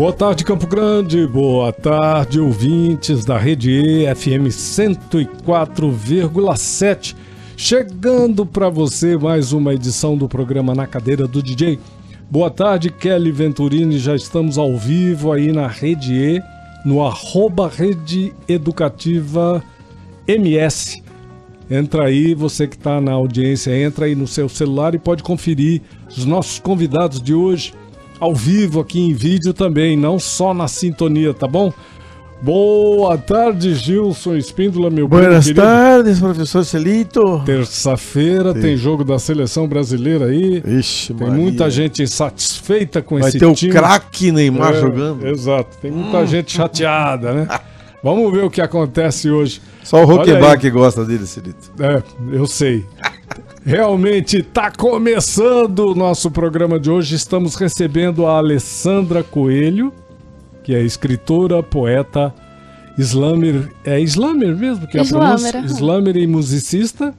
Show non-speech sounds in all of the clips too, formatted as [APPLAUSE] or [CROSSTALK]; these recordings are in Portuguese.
Boa tarde, Campo Grande. Boa tarde, ouvintes da Rede E, FM 104,7. Chegando para você mais uma edição do programa Na Cadeira do DJ. Boa tarde, Kelly Venturini. Já estamos ao vivo aí na Rede E no arroba Rede Educativa MS. Entra aí, você que está na audiência, entra aí no seu celular e pode conferir os nossos convidados de hoje ao vivo aqui em vídeo também, não só na sintonia, tá bom? Boa tarde, Gilson Espíndola, meu Boas tardes, professor Celito. Terça-feira tem jogo da seleção brasileira aí. Ixi, tem Maria. muita gente insatisfeita com Vai esse time. Vai ter o craque Neymar é, jogando. Exato, tem muita hum. gente chateada, né? [LAUGHS] Vamos ver o que acontece hoje. Só o Roqueback gosta dele, Celito. É, eu sei. Realmente está começando o nosso programa de hoje. Estamos recebendo a Alessandra Coelho que é escritora, poeta, slammer, é slammer mesmo que é a pronúncia? Slammer e musicista.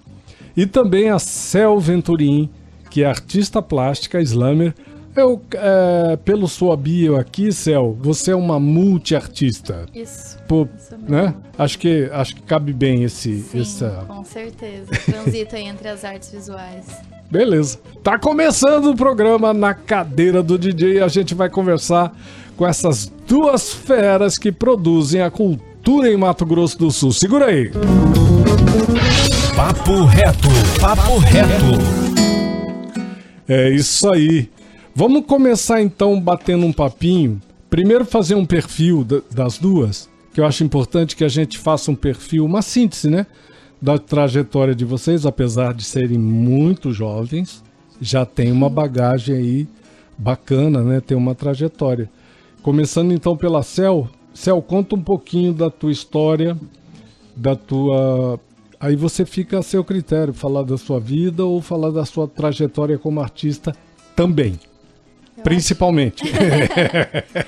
E também a Cel Venturim, que é artista plástica, slammer. Eu, é, pelo sua bio aqui, Cel, você é uma multiartista. Isso. Pô, isso né? Acho que acho que cabe bem esse Sim, essa com certeza. Transita entre as artes visuais. Beleza. Tá começando o programa na cadeira do DJ e a gente vai conversar com essas duas feras que produzem a cultura em Mato Grosso do Sul. Segura aí. Papo reto, papo reto. É isso aí. Vamos começar então batendo um papinho. Primeiro fazer um perfil das duas, que eu acho importante que a gente faça um perfil, uma síntese, né? Da trajetória de vocês, apesar de serem muito jovens, já tem uma bagagem aí bacana, né? Tem uma trajetória. Começando então pela Cel. Cel, conta um pouquinho da tua história, da tua. Aí você fica a seu critério, falar da sua vida ou falar da sua trajetória como artista também. Eu principalmente. Acho... [LAUGHS]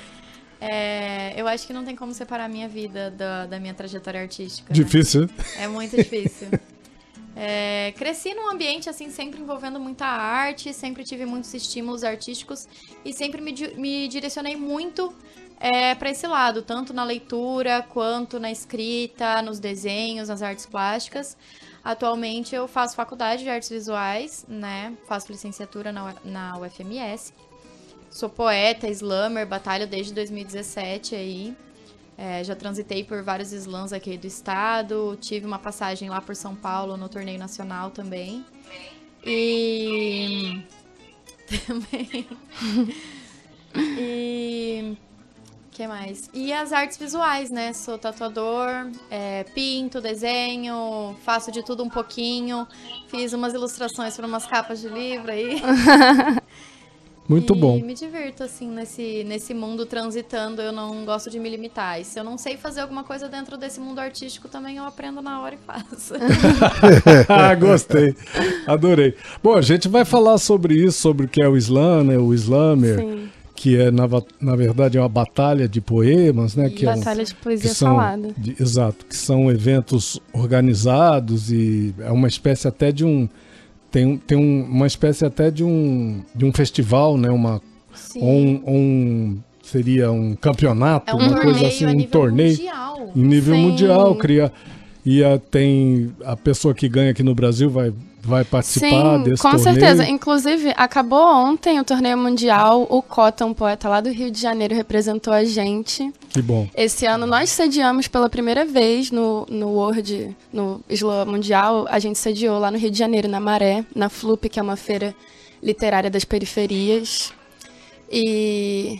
[LAUGHS] é, eu acho que não tem como separar a minha vida da, da minha trajetória artística. Né? Difícil, né? É muito difícil. É, cresci num ambiente assim sempre envolvendo muita arte, sempre tive muitos estímulos artísticos e sempre me, me direcionei muito é, para esse lado, tanto na leitura quanto na escrita, nos desenhos, nas artes plásticas. Atualmente eu faço faculdade de artes visuais, né? Faço licenciatura na, na UFMS. Sou poeta, slammer, batalho desde 2017 aí. É, já transitei por vários slams aqui do estado, tive uma passagem lá por São Paulo no torneio nacional também. E. [LAUGHS] também. e. que mais? E as artes visuais, né? Sou tatuador, é, pinto, desenho, faço de tudo um pouquinho. Fiz umas ilustrações para umas capas de livro aí. [LAUGHS] Muito e bom. me divirto, assim, nesse, nesse mundo transitando. Eu não gosto de me limitar. E se eu não sei fazer alguma coisa dentro desse mundo artístico, também eu aprendo na hora e faço. [LAUGHS] ah, gostei. Adorei. Bom, a gente vai falar sobre isso, sobre o que é o slam, né? O slammer. Sim. Que é, na, na verdade, é uma batalha de poemas, né? Que batalha é um, de poesia são, falada. De, exato, que são eventos organizados e é uma espécie até de um tem, tem um, uma espécie até de um, de um festival, né? Uma, ou um, um, seria um campeonato, é um uma coisa assim, um torneio mundial. em nível Sim. mundial, cria e a, tem a pessoa que ganha aqui no Brasil vai vai participar Sim, desse com torneio. certeza. Inclusive, acabou ontem o torneio mundial. O Cota, um poeta lá do Rio de Janeiro, representou a gente. Que bom. Esse ano nós sediamos pela primeira vez no, no World, no Slam Mundial. A gente sediou lá no Rio de Janeiro, na Maré, na FLUP, que é uma feira literária das periferias. E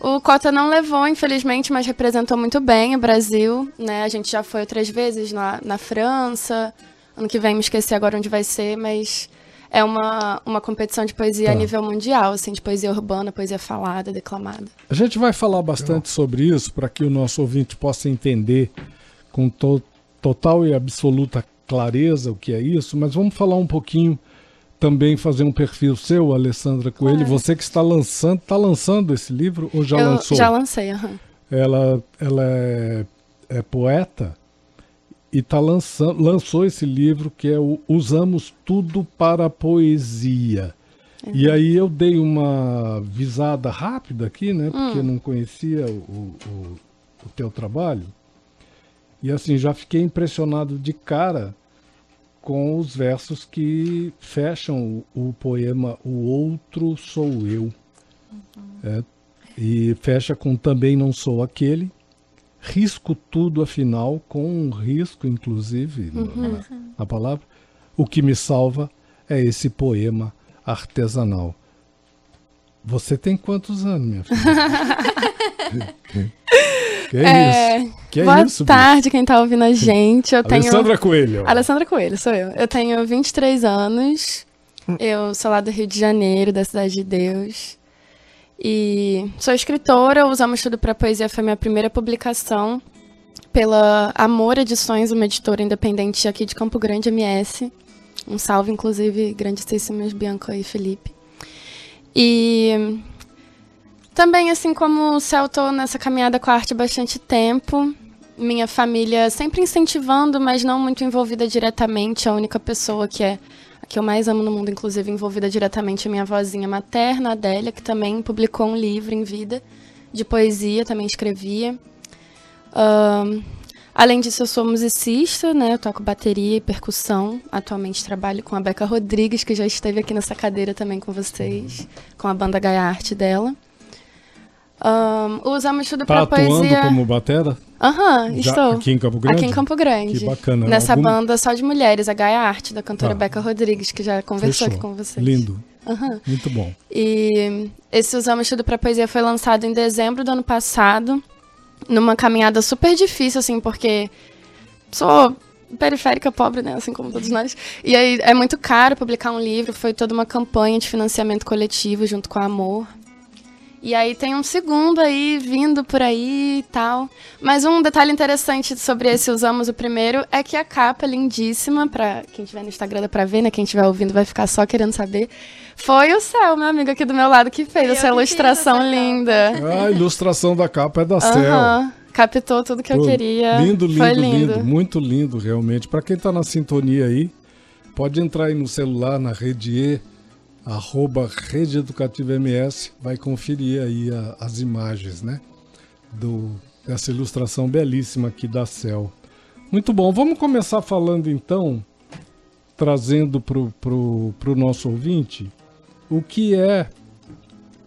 o Cota não levou, infelizmente, mas representou muito bem o Brasil. Né? A gente já foi outras vezes na, na França. Ano que vem me esqueci agora onde vai ser, mas É uma, uma competição de poesia Tá. a nível mundial, assim, de poesia urbana, poesia falada, declamada. A gente vai falar bastante sobre isso para que o nosso ouvinte possa entender com to- total e absoluta clareza o que é isso, mas vamos falar um pouquinho também fazer um perfil seu, Alessandra Coelho, Claro. você que está lançando, está lançando esse livro ou já Eu lançou? já lancei, aham. Ela, ela é, é poeta e tá lançando, lançou esse livro que é o Usamos Tudo para a Poesia. E aí eu dei uma visada rápida aqui, né? Porque eu não conhecia o, o, o- o teu trabalho. E assim, já fiquei impressionado de cara com os versos que fecham o, o poema O Outro Sou Eu. É, e fecha com Também Não Sou Aquele. Risco tudo, afinal, com um risco, inclusive, na- na, na palavra. O que me salva é esse poema artesanal. Você tem quantos anos, minha filha? [LAUGHS] que é, isso? Que é Boa isso, bicho? tarde, quem tá ouvindo a gente. Eu tenho. Alessandra Coelho. Alessandra Coelho, sou eu. Eu tenho 23 anos. Eu sou lá do Rio de Janeiro, da Cidade de Deus. E sou escritora, Usamos Tudo para Poesia foi minha primeira publicação pela Amor Edições, uma editora independente aqui de Campo Grande, MS. Um salve, inclusive, grandíssimos Bianca e Felipe. E também, assim como o Céu, nessa caminhada com a arte há bastante tempo. Minha família sempre incentivando, mas não muito envolvida diretamente. A única pessoa que é a que eu mais amo no mundo, inclusive, envolvida diretamente é minha vozinha materna, Adélia, que também publicou um livro em vida de poesia, também escrevia. Além disso, eu sou musicista, né? Eu toco bateria e percussão. Atualmente trabalho com a Beca Rodrigues, que já esteve aqui nessa cadeira também com vocês, com a banda Gaia Arte dela. Ahn, usamos tudo Tá pra poesia. como batera? Aham, Já estou. aqui em Campo Grande? Aqui em Campo Grande. Que bacana. Nessa Algum- banda só de mulheres, a Gaia Arte, da cantora Tá. Beca Rodrigues, que já conversou Fechou. aqui com vocês. Lindo. Aham. Muito bom. E esse Usamos Tudo pra Poesia foi lançado em dezembro do ano passado, numa caminhada super difícil, assim, porque sou periférica pobre, né, assim como todos nós. E aí é muito caro publicar um livro, foi toda uma campanha de financiamento coletivo junto com a Amor. E aí tem um segundo aí vindo por aí e tal. Mas um detalhe interessante sobre esse Usamos o Primeiro é que a capa é lindíssima, pra quem tiver no Instagram dá pra ver, né? Quem estiver ouvindo vai ficar só querendo saber. Foi o Céu, meu amigo aqui do meu lado, que fez Eu essa que ilustração essa capa. linda. A ilustração da capa é da Cel. Aham. Captou tudo que eu queria. Lindo, lindo, Foi lindo, lindo. Muito lindo, realmente. Para quem tá na sintonia aí, pode entrar aí no celular, na rede E, arroba Rede Educativa MS, vai conferir aí a- as imagens, né? Do, dessa ilustração belíssima aqui da Cel. Muito bom. Vamos começar falando então, trazendo pro, pro, pro nosso ouvinte, o que é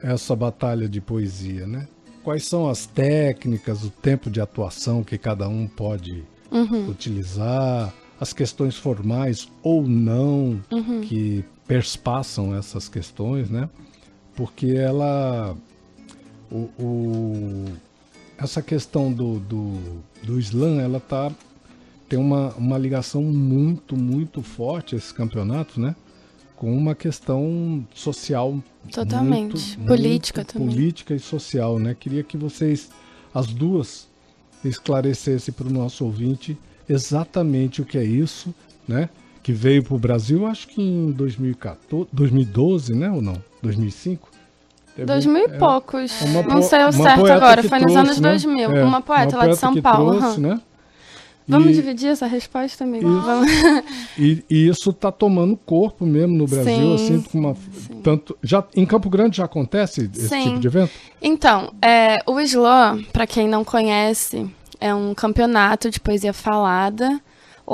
essa batalha de poesia, né? Quais são as técnicas, o tempo de atuação que cada um pode Uhum. utilizar, as questões formais ou não Uhum. que perspassam essas questões, né? Porque ela. O, o- essa questão do, do, do slam, ela tá, tem uma, uma ligação muito, muito forte, esses campeonatos, né? Com uma questão social Totalmente. muito- Política muito também. Política e social, né? Queria que vocês, as duas, esclarecessem para o nosso ouvinte exatamente o que é isso, né? Que veio para o Brasil, acho que em 2014, 2012, né? Ou não? 2005? Teve- Dois mil e é, poucos. uma Não sei o uma certo agora, foi nos trouxe, anos né? 2000. É, uma poeta lá de São Paulo. trouxe, né? Vamos E- dividir essa resposta, amigo? Isso. Vamos. E, e isso tá tomando corpo mesmo no Brasil, Sim, assim, com uma tanto já em Campo Grande já acontece esse Sim. tipo de evento? Então, é, o Slam, para quem não conhece, é um campeonato de poesia falada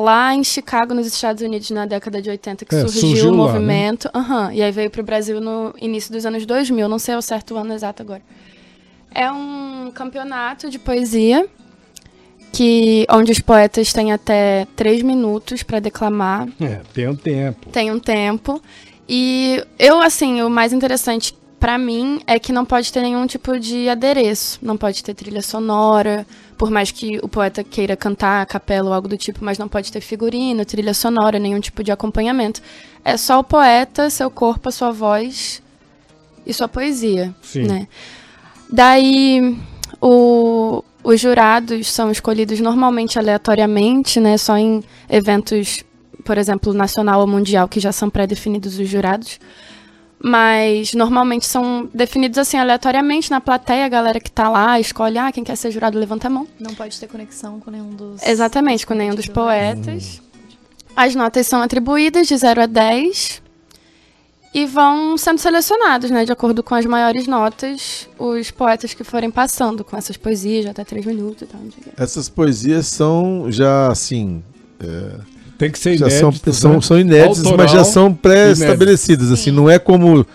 lá em Chicago, nos Estados Unidos, na década de 80, que É, surgiu, surgiu o lá, né? movimento. Aham, e aí veio pro Brasil no início dos anos 2000, não sei o certo ano exato agora. É um campeonato de poesia que onde os poetas têm até três minutos para declamar É, tem um tempo. tem um tempo. E eu, assim, o mais interessante pra mim, é que não pode ter nenhum tipo de adereço. Não pode ter trilha sonora, por mais que o poeta queira cantar a capela ou algo do tipo, mas não pode ter figurino, trilha sonora, nenhum tipo de acompanhamento. É só o poeta, seu corpo, a sua voz e sua poesia, Sim. né? Daí, o- os jurados são escolhidos normalmente aleatoriamente, né? Só em eventos, por exemplo, nacional ou mundial, que já são pré-definidos os jurados. Mas normalmente são definidos assim aleatoriamente na plateia, a galera que tá lá escolhe, ah, quem quer ser jurado levanta a mão. Não pode ter conexão com nenhum dos. Exatamente, com nenhum dos poetas. As notas são atribuídas de 0 a 10 e vão sendo selecionados, né, de acordo com as maiores notas, os poetas que forem passando com essas poesias de até 3 minutos e tal. não sei o quê. Essas poesias são já assim. Tem que ser Já são, inédito. são, né? são inéditas, Autoral mas já são pré-estabelecidas. Assim, Sim. não é como,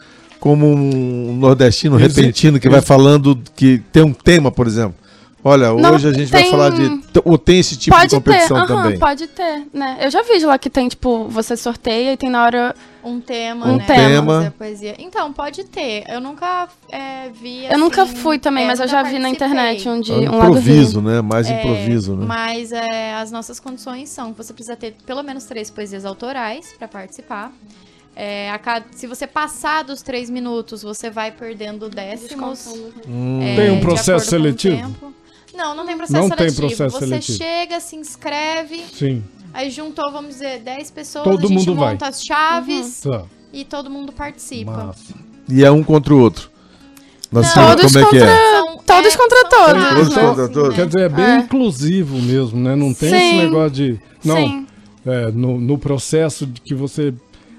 como um nordestino repentino que vai falando que tem um tema, por exemplo. Olha, Não, hoje a gente vai tem- falar de. Ou tem esse tipo pode de competição ter, aham, também. pode ter, né? Eu já vi lá que tem, tipo, você sorteia e tem na hora. Um tema, Um né? tema. poesia. Então, pode ter. Eu nunca é, vi. eu nunca assim, fui também, é, mas eu já vi na participei. internet um de É um lado improviso, né? Mais É, improviso, né? Mas é, as nossas condições são que você precisa ter pelo menos três poesias autorais para participar. É, a cada- se você passar dos três minutos, você vai perdendo décimos. Hum. é, Tem um processo acordo com o seletivo? Não, não tem processo Não tem seletivo. processo você seletivo. chega, se inscreve, Sim. aí juntou, vamos dizer, 10 pessoas, Todo a gente mundo vai. monta as chaves Tá. e todo mundo participa. Massa. E é um contra o outro. Não. sabemos Todos como é que é. São- Todos é, contra são todos, né? Todos contra todos. Quer dizer, é bem É. inclusivo mesmo, né? Não tem Sim. esse negócio de. Não, Sim. é, no, no processo de que você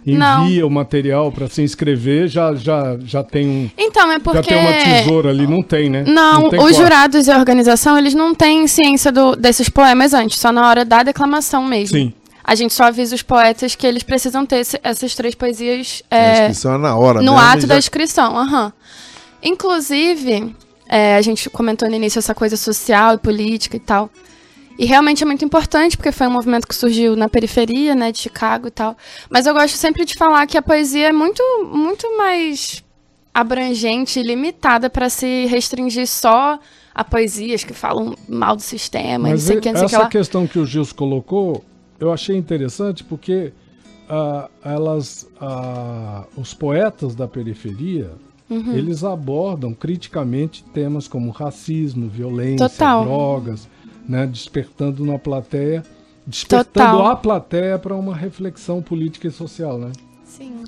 Não. envia o material para se inscrever, já, já, já tem um. Então, é porque. Já tem uma tesoura ali, não tem, né? Não, tem os jurados e a organização, eles não têm ciência do- desses poemas antes, só na hora da declamação mesmo. Sim. A gente só avisa os poetas que eles precisam ter esse- essas três poesias A é, inscrição é na hora no mesmo, ato já- da inscrição. aham. Inclusive, é, a gente comentou no início essa coisa social e política e tal. E realmente é muito importante, porque foi um movimento que surgiu na periferia, né, de Chicago e tal. Mas eu gosto sempre de falar que a poesia é muito, muito mais abrangente e limitada para se restringir só a poesias que falam mal do sistema, e não Mas sei o que, não sei o que essa lá. questão que o Gilson colocou, eu achei interessante porque ah, elas, ah, os poetas da periferia, Uhum. eles abordam criticamente temas como racismo, violência, Total. drogas, né, despertando na plateia, despertando Total. a plateia para uma reflexão política e social, né? Sim.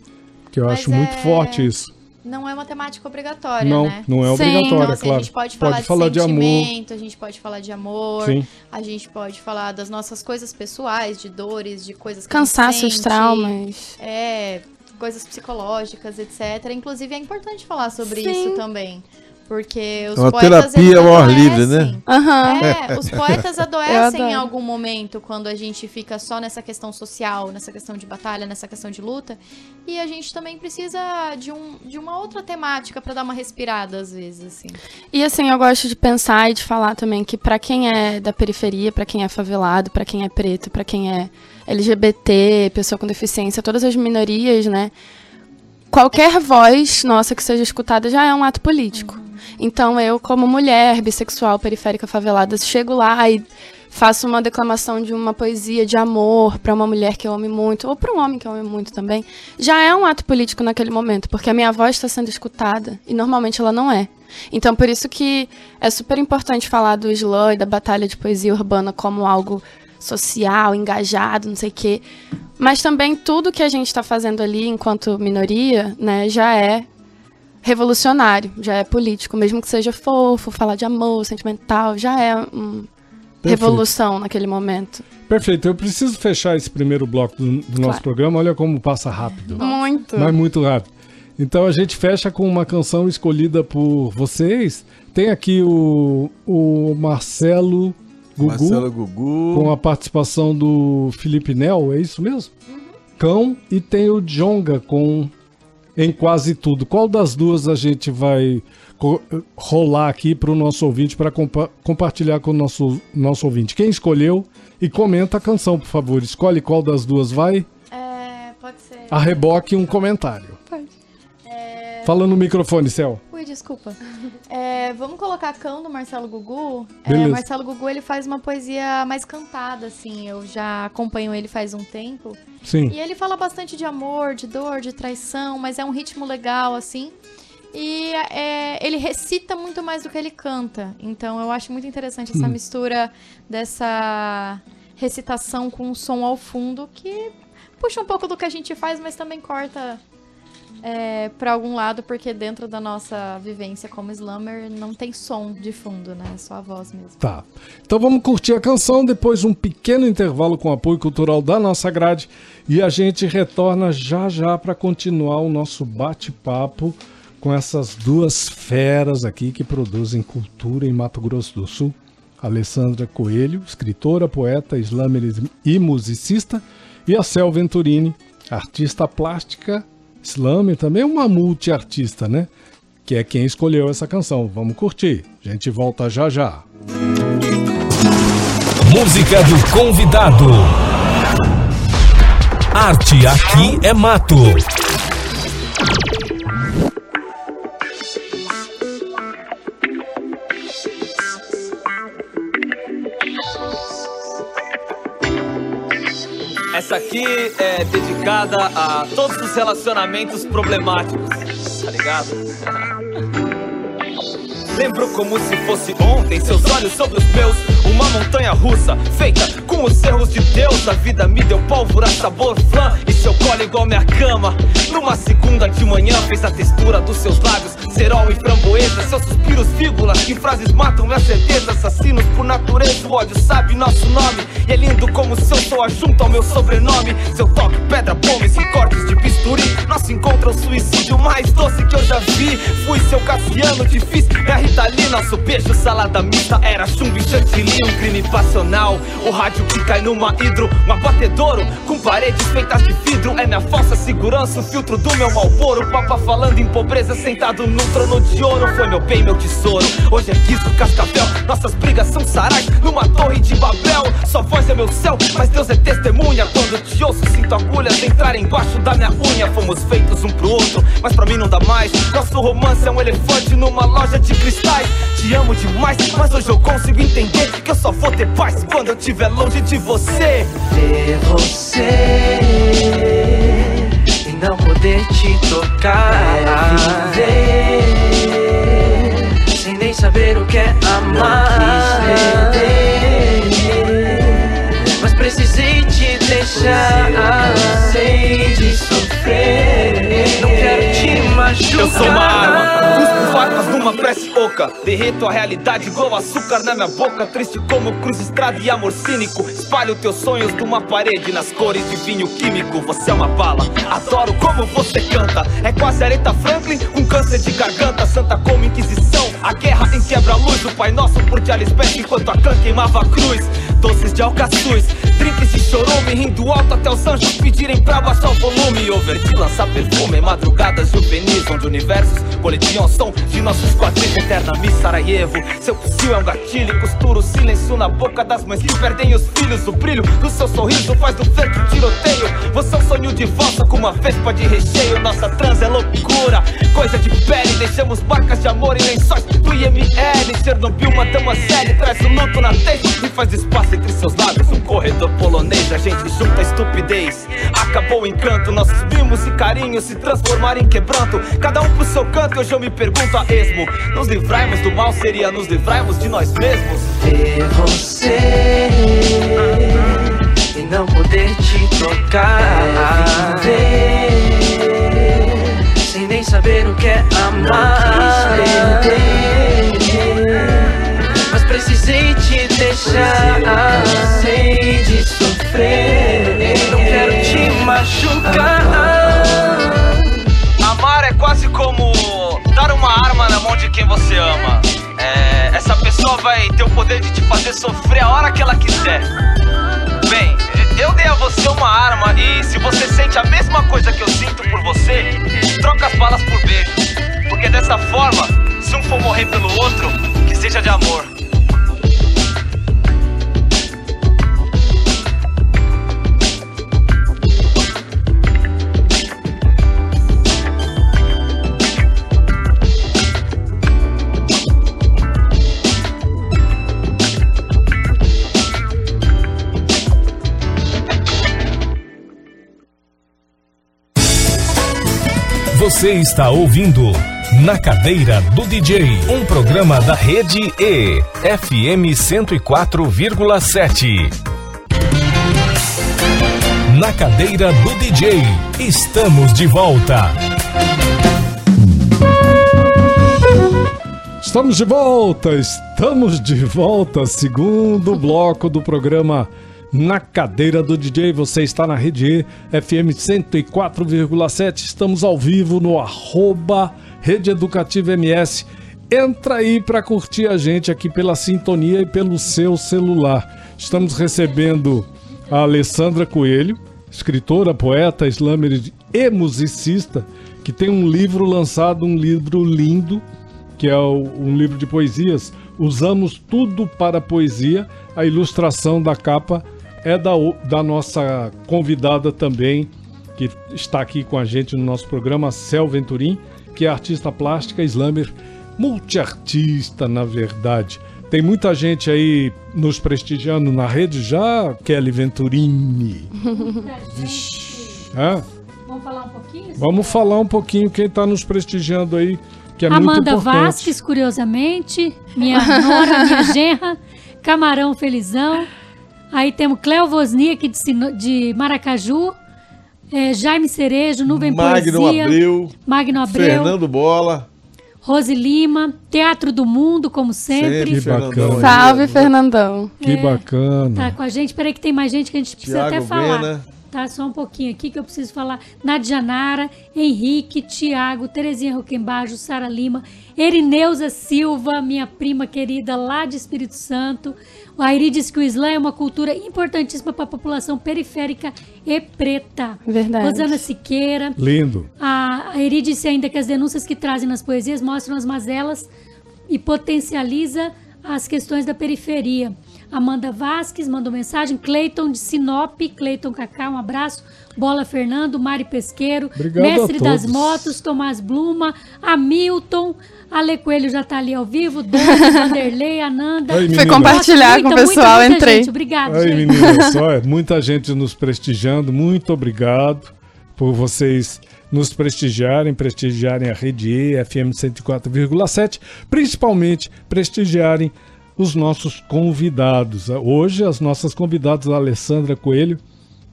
Que eu Mas acho muito é- forte isso. Não é uma temática obrigatória, Não, né? não é Sim. obrigatória, Então, assim, claro. a gente pode falar, falar de de amor. sentimento, a gente pode falar de amor, Sim. a gente pode falar das nossas coisas pessoais, de dores, de coisas que a gente Cansaços, sente, traumas. É, coisas psicológicas, etc. Inclusive, é importante falar sobre Sim. isso também. Porque os É uma poetas, terapia ao ar livre, adoecem. né? Aham. É, os poetas [LAUGHS] adoecem em algum momento quando a gente fica só nessa questão social, nessa questão de batalha, nessa questão de luta. E a gente também precisa de, um, de uma outra temática pra dar uma respirada, às vezes, assim. E assim, eu gosto de pensar e de falar também que pra quem é da periferia, pra quem é favelado, pra quem é preto, pra quem é LGBT, pessoa com deficiência, todas as minorias, né? Qualquer voz nossa que seja escutada já é um ato político. Então eu, como mulher bissexual periférica favelada, chego lá e faço uma declamação de uma poesia de amor pra uma mulher que eu ame muito, ou pra um homem que eu ame muito também, já é um ato político naquele momento, porque a minha voz está sendo escutada e normalmente ela não é. Então por isso que é super importante falar do slam e da batalha de poesia urbana como algo social, engajado, não sei o quê. Mas também tudo que a gente está fazendo ali enquanto minoria, né, já é revolucionário, já é político, mesmo que seja fofo, falar de amor, sentimental, já é um revolução naquele momento. Perfeito. Eu preciso fechar esse primeiro bloco do, do nosso Claro. programa. Olha como passa rápido. Muito. Mas muito rápido. Então a gente fecha com uma canção escolhida por vocês. Tem aqui o, o Marcelo Gugu, Marcelo Gugu. com a participação do Felipe Nel, é isso mesmo? Cão. E tem o Jonga com Em Quase Tudo. Qual das duas a gente vai rolar aqui para o nosso ouvinte, para compartilhar com o nosso, nosso ouvinte? Quem escolheu? E comenta a canção, por favor. Escolhe qual das duas vai. É, pode ser. A reboque um comentário. Fala no microfone, Céu. Ui, desculpa. É, vamos colocar Cão do Marcelo Gugu. É. Marcelo Gugu, ele faz uma poesia mais cantada, assim. Eu já acompanho ele faz um tempo. Sim. E ele fala bastante de amor, de dor, de traição, mas é um ritmo legal, assim. E é, ele recita muito mais do que ele canta. Então eu acho muito interessante essa mistura dessa recitação com um som ao fundo que puxa um pouco do que a gente faz, mas também corta é, para algum lado, porque dentro da nossa vivência como slammer não tem som de fundo, né? É só a voz mesmo. Tá. Então vamos curtir a canção, depois um pequeno intervalo com apoio cultural da nossa grade e a gente retorna já já para continuar o nosso bate-papo com essas duas feras aqui que produzem cultura em Mato Grosso do Sul. Alessandra Coelho, escritora, poeta, slammer e musicista, e a Cel Venturini, artista plástica, slammer, também uma multiartista, né? Que é quem escolheu essa canção. Vamos curtir. A gente volta já já. Música do convidado. Arte aqui é mato. Essa aqui é dedicada a todos os relacionamentos problemáticos, tá ligado? Lembro como se fosse ontem, seus olhos sobre os meus. Uma montanha russa, feita com os erros de Deus. A vida me deu pólvora, sabor flan e seu colo igual minha cama. Numa segunda de manhã, fez a textura dos seus lábios, cerol e framboesa. Seus suspiros, vírgulas, que frases matam minha certeza. Assassinos por natureza, o ódio sabe nosso nome. E é lindo como seu soa junto ao meu sobrenome. Seu toque, pedra, pomes e cortes de bisturi. Nosso encontro é o suicídio mais doce que eu já vi. Fui seu Cassiano, difícil, Rita Nosso beijo, salada mista, era chumbo e chantilly. Um crime passional. O rádio que cai numa hidro, um abatedouro com paredes feitas de vidro. É minha falsa segurança, o filtro do meu malboro. Papa falando em pobreza, sentado num trono de ouro. Foi meu bem, meu tesouro. Hoje é Quisco, Cascavel. Nossas brigas são sarais numa torre de Babel. Sua voz é meu céu, mas Deus é testemunha. Quando te ouço, sinto agulhas entrar embaixo da minha unha. Fomos feitos um pro outro, mas pra mim não dá mais. Nosso romance é um elefante numa loja de cristais. Te amo demais, mas hoje eu consigo entender que eu só vou ter paz quando eu estiver longe de você. Ver você e não poder te tocar. É viver sem nem saber o que é amar. Mas precisei te deixar. Cansei de sofrer. Machucar. Eu sou uma arma, cuspo facas numa prece oca. Derreto a realidade igual açúcar na minha boca. Triste como cruz estrada e amor cínico. Espalho teus sonhos numa parede nas cores de vinho químico. Você é uma bala, adoro como você canta. É quase Aretha Franklin com câncer de garganta. Santa como Inquisição, a guerra em quebra-luz. O Pai Nosso por de Alisbeth enquanto a cã queimava a cruz. Doces de alcaçuz, drinks de chorume Rindo alto até os anjos pedirem pra baixar o volume Over de lançar perfume, madrugadas juvenis Onde universos coletiam som de nossos quadris Eterna Miss Sarajevo, seu fuzil é um gatilho Costura o silêncio na boca das mães que perdem os filhos. O brilho do seu sorriso faz do um tiroteio. Você é um sonho de valsa com uma vespa de recheio. Nossa trans é loucura, coisa de pele. Deixamos barcas de amor e lençóis do IML Chernobyl, matamos a série, traz o luto na testa E faz espaço entre seus lábios, um corredor polonês A gente junta a estupidez, acabou o encanto Nossos mimos e carinhos se transformaram em quebranto Cada um pro seu canto, hoje eu me pergunto a esmo Nos livrarmos do mal seria nos livrarmos de nós mesmos Ver você e não poder te tocar. Sem nem saber o que é amar. Mas precisei te deixar. Cansei de sofrer. Não quero te machucar. Quase como dar uma arma na mão de quem você ama. É, essa pessoa vai ter o poder de te fazer sofrer a hora que ela quiser. Bem, eu dei a você uma arma e se você sente a mesma coisa que eu sinto por você, troca as balas por beijo. Porque dessa forma, se um for morrer pelo outro, que seja de amor. Você está ouvindo Na Cadeira do DJ, um programa da Rede E, FM 104,7. Na Cadeira do DJ, estamos de volta. Estamos de volta, estamos de volta, segundo bloco do programa Na Cadeira do DJ. Você está na Rede E, FM 104,7. Estamos ao vivo no arroba Rede Educativa MS. Entra aí para curtir a gente aqui pela sintonia e pelo seu celular. Estamos recebendo a Alessandra Coelho, escritora, poeta, slammer e musicista, que tem um livro lançado, um livro lindo, que é um livro de poesias. Usamos tudo para poesia. A ilustração da capa é da, da nossa convidada também, que está aqui com a gente no nosso programa, Cel Venturim, que é artista plástica, slammer, multiartista, na verdade. Tem muita gente aí nos prestigiando na rede já, Kelly Venturini. [LAUGHS] Vixe. Hã? Vamos falar um pouquinho? Vamos falar um pouquinho quem está nos prestigiando aí, que é muito Amanda importante. Vasques, curiosamente. Minha nora, minha genra. Camarão Felizão. Aí temos Cleo Wozniak de, Sino- de Maracaju. é, Jaime Cerejo, Nuvem Magno Poesia. Abreu, Magno Abreu. Fernando Bola. Rose Lima. Teatro do Mundo, como sempre. Que Fernandão Salve? Fernandão. Que É, bacana. Tá com a gente. Peraí que tem mais gente que a gente precisa Thiago até falar. Vena. Tá, só um pouquinho aqui que eu preciso falar. Nadjanara, Henrique, Tiago, Terezinha Roquembajo, Sara Lima, Erineuza Silva, minha prima querida lá de Espírito Santo. O Airi diz que o Islã é uma cultura importantíssima para a população periférica e preta. Verdade. Rosana Siqueira, Lindo. a a Eri disse ainda que as denúncias que trazem nas poesias mostram as mazelas e potencializa as questões da periferia. Amanda Vasques mandou mensagem, Cleiton de Sinop, Cleiton Cacá, um abraço. Bola Fernando, Mari Pesqueiro, Obrigado Mestre das. Motos, Tomás Bluma, Hamilton, Ale Coelho já tá ali ao vivo, Dani, [LAUGHS] Vanderlei, Ananda. Aí, Fui menina. compartilhar com o pessoal, entrei. Gente, obrigado, Aí, gente. menina, [LAUGHS] só é muita gente nos prestigiando. Muito obrigado por vocês nos prestigiarem, prestigiarem a Rede E, FM 104,7, principalmente prestigiarem os nossos convidados. Hoje, as nossas convidadas, a Alessandra Coelho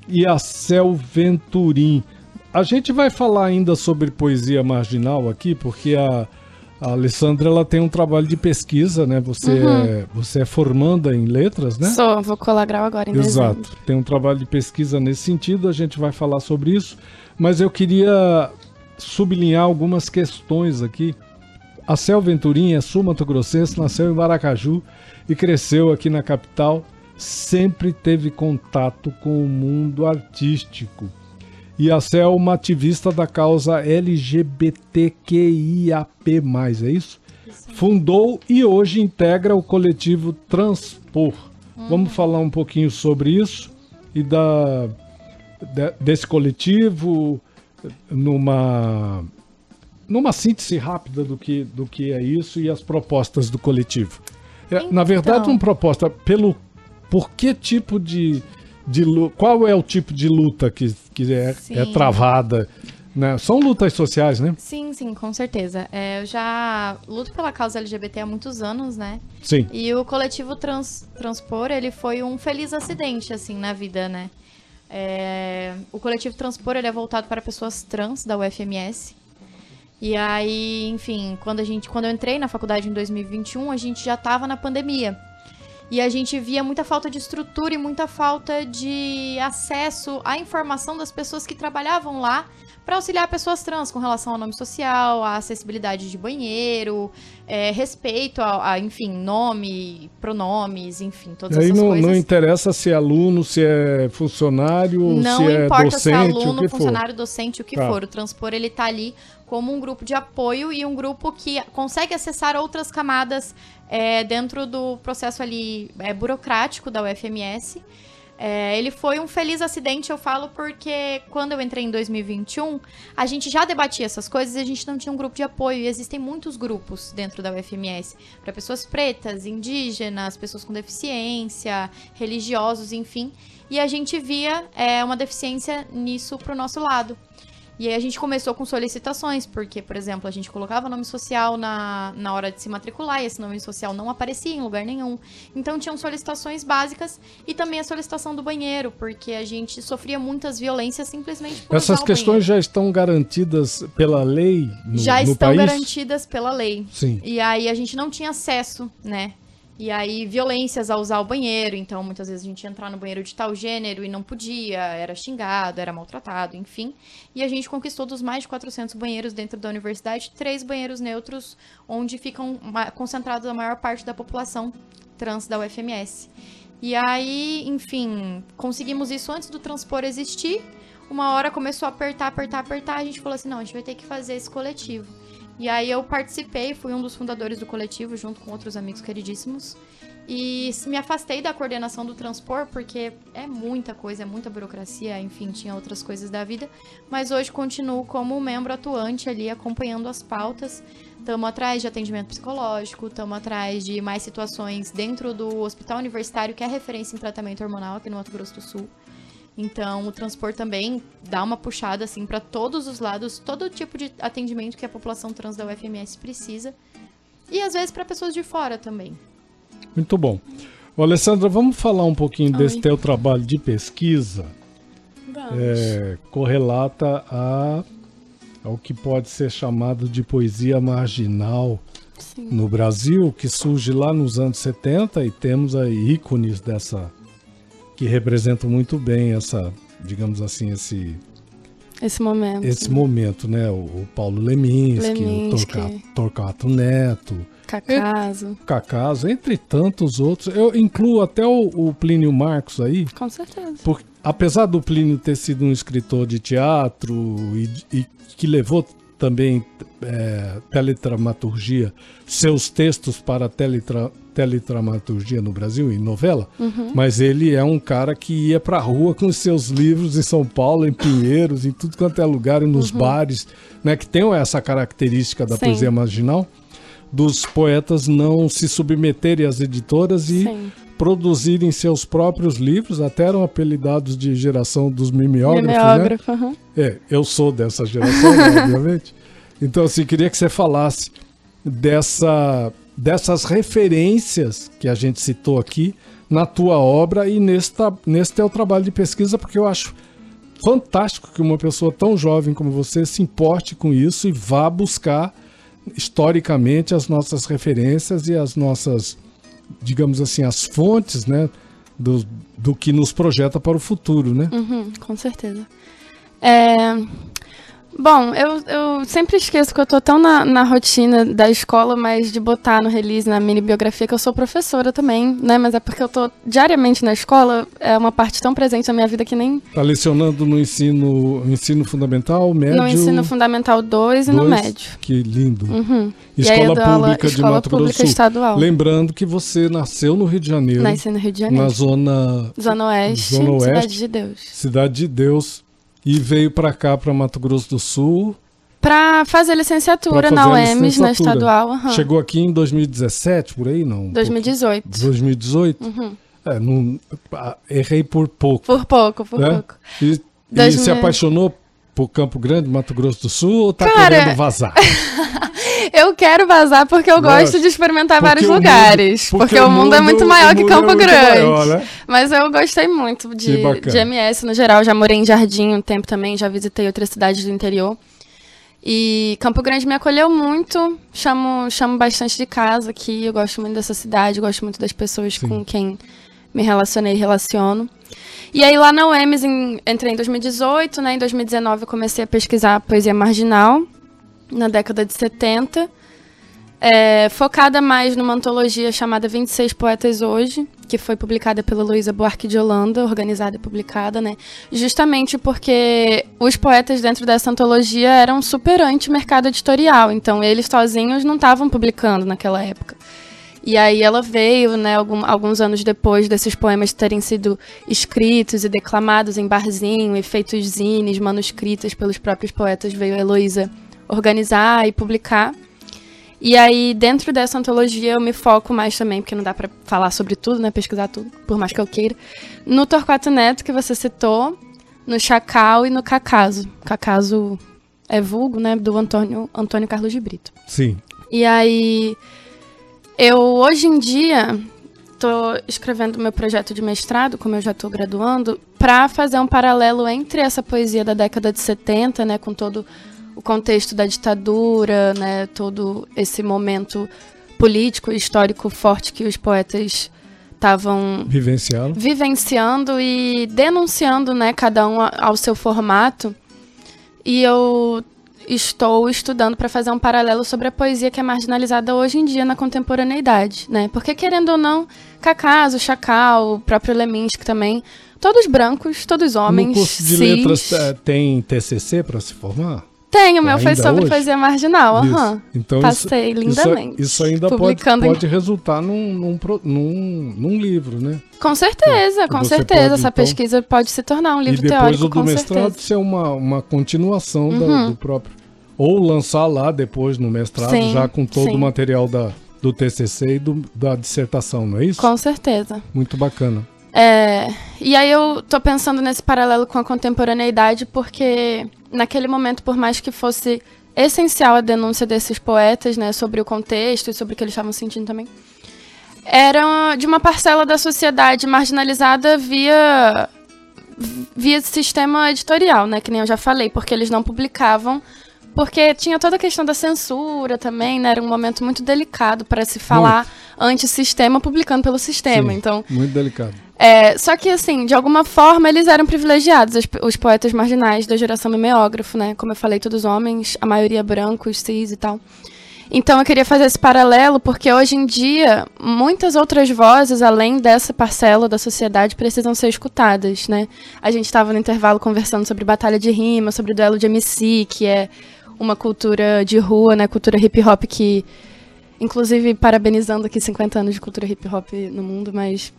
e a Cel Venturim. A gente vai falar ainda sobre poesia marginal aqui, porque a, a Alessandra ela tem um trabalho de pesquisa, né? Você, é, você é formanda em letras, né? Sou, vou colar grau agora em dezembro. Exato. Tem um trabalho de pesquisa nesse sentido, a gente vai falar sobre isso, mas eu queria sublinhar algumas questões aqui. A Cel Venturim é sul-mato-grossense, nasceu em Maracaju e cresceu aqui na capital, sempre teve contato com o mundo artístico. E a Cel é uma ativista da causa LGBTQIAP+, é isso? Fundou e hoje integra o coletivo Transpor. Vamos falar um pouquinho sobre isso e da, de- desse coletivo numa numa síntese rápida do que, do que é isso e as propostas do coletivo. É, na verdade, Então. uma proposta pelo por que tipo de, de qual é o tipo de luta que, que é, é travada, né? São lutas sociais, né? Sim, sim, com certeza. É, eu já luto pela causa LGBT há muitos anos, né? Sim. E o coletivo Trans, Transpor, ele foi um feliz acidente, assim, na vida, né? É, o coletivo Transpor, ele é voltado para pessoas trans da UFMS. E aí, enfim, quando, a gente, quando eu entrei na faculdade em 2021, a gente já estava na pandemia. E a gente via muita falta de estrutura e muita falta de acesso à informação das pessoas que trabalhavam lá para auxiliar pessoas trans com relação ao nome social, à acessibilidade de banheiro, é, respeito a, a, enfim, nome, pronomes, enfim, todas Aí essas não, coisas. não interessa se é aluno, se é funcionário, Não se é importa docente, se é aluno, for. funcionário, docente, o que Tá. for. O Transpor, ele tá ali como um grupo de apoio e um grupo que consegue acessar outras camadas é, dentro do processo ali é, burocrático da UFMS. É, ele foi um feliz acidente, eu falo, porque quando eu entrei em 2021, a gente já debatia essas coisas e a gente não tinha um grupo de apoio. E existem muitos grupos dentro da UFMS para pessoas pretas, indígenas, pessoas com deficiência, religiosos, enfim. E a gente via é, uma deficiência nisso pro nosso lado. E aí a gente começou com solicitações, porque, por exemplo, a gente colocava nome social na, na hora de se matricular e esse nome social não aparecia em lugar nenhum. Então tinham solicitações básicas e também a solicitação do banheiro, porque a gente sofria muitas violências simplesmente por Essas questões banheiro. já estão garantidas pela lei no, já no estão país? garantidas pela lei. Sim. E aí a gente não tinha acesso, né? E aí violências a usar o banheiro, então muitas vezes a gente ia entrar no banheiro de tal gênero e não podia, era xingado, era maltratado, enfim. E a gente conquistou dos mais de 400 banheiros dentro da universidade, três banheiros neutros, onde ficam concentrados a maior parte da população trans da UFMS. E aí, enfim, conseguimos isso antes do transpor existir. Uma hora começou a apertar, apertar, apertar, a gente falou assim, não, a gente vai ter que fazer esse coletivo. E aí eu participei, fui um dos fundadores do coletivo, junto com outros amigos queridíssimos. E me afastei da coordenação do transpor, porque é muita coisa, é muita burocracia, enfim, tinha outras coisas da vida. Mas hoje continuo como membro atuante ali, acompanhando as pautas. Estamos atrás de atendimento psicológico, estamos atrás de mais situações dentro do hospital universitário, que é referência em tratamento hormonal aqui no Mato Grosso do Sul. Então, o transpor também dá uma puxada assim para todos os lados, todo tipo de atendimento que a população trans da UFMS precisa. E às vezes para pessoas de fora também. Muito bom. Ô, Alessandra, vamos falar um pouquinho desse teu trabalho de pesquisa. Vamos. É, correlata a, ao que pode ser chamado de poesia marginal Sim. no Brasil, que surge lá nos anos 70 e temos aí ícones dessa que representam muito bem essa, digamos assim, esse Esse momento. esse momento, né? O, o Paulo Leminski, Leminski. o Torquato Neto, Cacaso. Cacaso, entre tantos outros. Eu incluo até o, o Plínio Marcos aí, Com certeza. porque apesar do Plínio ter sido um escritor de teatro e, e que levou também é, teledramaturgia, seus textos para teletra, teledramaturgia no Brasil, em novela, mas ele é um cara que ia pra rua com os seus livros em São Paulo, em Pinheiros, em tudo quanto é lugar, e nos bares, né, que tem essa característica da Sim. poesia marginal, dos poetas não se submeterem às editoras e Sim. produzirem seus próprios livros, até eram apelidados de geração dos mimeógrafos, né? Mimeógrafo. aham. É, eu sou dessa geração, né, [LAUGHS] obviamente. Então, assim, queria que você falasse dessa, dessas referências que a gente citou aqui na tua obra e nesse, tra- nesse teu trabalho de pesquisa, porque eu acho fantástico que uma pessoa tão jovem como você se importe com isso e vá buscar historicamente as nossas referências e as nossas, digamos assim, as fontes, né, do, do que nos projeta para o futuro, né? Uhum, com certeza. É, Bom, eu, eu sempre esqueço que eu tô tão na, na rotina da escola, mas de botar no release, na mini biografia, que eu sou professora também, né? Mas é porque eu tô diariamente na escola, é uma parte tão presente da minha vida que nem Tá lecionando no ensino, ensino fundamental, médio. no ensino fundamental 2 e no médio. Que lindo. Uhum. Escola dou aula- Pública de escola Mato Grosso pública Sul. estadual. Lembrando que você nasceu no Rio de Janeiro, Nasci no Rio de Janeiro. na zona Zona Oeste, Zona Oeste. Cidade de Deus. Cidade de Deus, e veio pra cá, pra Mato Grosso do Sul. Pra fazer licenciatura na fazer a UEMS, na estadual. aham. Chegou aqui em 2017, por aí, não? Um 2018. pouquinho. 2018? Uhum. É, não, errei por pouco. Por pouco, por né? pouco. E, e se apaixonou por Campo Grande, Mato Grosso do Sul, ou tá Cara, querendo vazar? [LAUGHS] Eu quero vazar porque eu Lógico. gosto de experimentar Porque vários o mundo- lugares. porque, o mundo, é muito maior que mundo é Campo muito Grande. maior, né? Mas eu gostei muito de, de MS no geral. Já morei em Jardim um tempo também, já visitei outras cidades do interior. E Campo Grande me acolheu muito. Chamo, chamo bastante de casa aqui. Eu gosto muito dessa cidade, gosto muito das pessoas Sim. com quem me relacionei e relaciono. E aí lá na UEMS em- entrei em 2018, né? Em 2019 eu comecei a pesquisar poesia marginal, na década de 70. É, focada mais numa antologia chamada 26 Poetas Hoje, que foi publicada pela Luísa Buarque de Holanda, organizada e publicada, né? Justamente porque os poetas dentro dessa antologia eram super anti-mercado editorial, então eles sozinhos não estavam publicando naquela época. E aí ela veio, né, algum- alguns anos depois desses poemas terem sido escritos e declamados em barzinho e feitos zines, manuscritos pelos próprios poetas, veio a Heloísa organizar e publicar. E aí, dentro dessa antologia, eu me foco mais também, porque não dá pra falar sobre tudo, né? Pesquisar tudo, por mais que eu queira. No Torquato Neto, que você citou, no Chacal e no Cacaso. Cacaso é vulgo, né, do Antônio, Antônio Carlos de Brito. Sim. E aí, eu hoje em dia tô escrevendo meu projeto de mestrado, como eu já tô graduando, para fazer um paralelo entre essa poesia da década de 70, né, com todo o contexto da ditadura, né, todo esse momento político e histórico forte que os poetas estavam Vivenciá-lo. vivenciando e denunciando, né, cada um ao seu formato. E eu estou estudando para fazer um paralelo sobre a poesia que é marginalizada hoje em dia na contemporaneidade, né? Porque querendo ou não, Cacaso, Chacal, o próprio Leminski também, todos brancos, todos homens, no curso de cis. letras eh, tem TCC para se formar? Tem, o meu foi sobre hoje? poesia marginal, aham. Então Passei isso, lindamente. Isso, isso ainda pode, publicando em- pode resultar num, num, num, num livro, né? Com certeza, Que com certeza. pode, Essa então- pesquisa pode se tornar um livro e depois teórico, o do mestrado certeza. ser uma, uma continuação da- Uhum. do próprio. Ou lançar lá depois no mestrado, Sim, já com todo sim. o material da, do TCC e do- da dissertação, não é isso? Com certeza. Muito bacana. É, e aí eu tô pensando nesse paralelo com a contemporaneidade, porque naquele momento, por mais que fosse essencial a denúncia desses poetas, né, sobre o contexto e sobre o que eles estavam sentindo também, era de uma parcela da sociedade marginalizada via via sistema editorial, né, que nem eu já falei, porque eles não publicavam, porque tinha toda a questão da censura também, né, era um momento muito delicado para se falar antissistema publicando pelo sistema. Sim, Então, Muito delicado. é, só que, assim, de alguma forma eles eram privilegiados, os, os poetas marginais da geração mimeógrafo, né? Como eu falei, todos homens, a maioria brancos, cis e tal. Então eu queria fazer esse paralelo porque hoje em dia muitas outras vozes, além dessa parcela da sociedade, precisam ser escutadas, né? A gente estava no intervalo conversando sobre batalha de rima, sobre duelo de MC, que é uma cultura de rua, né? Cultura hip hop que, inclusive, parabenizando aqui 50 anos de cultura hip hop no mundo, mas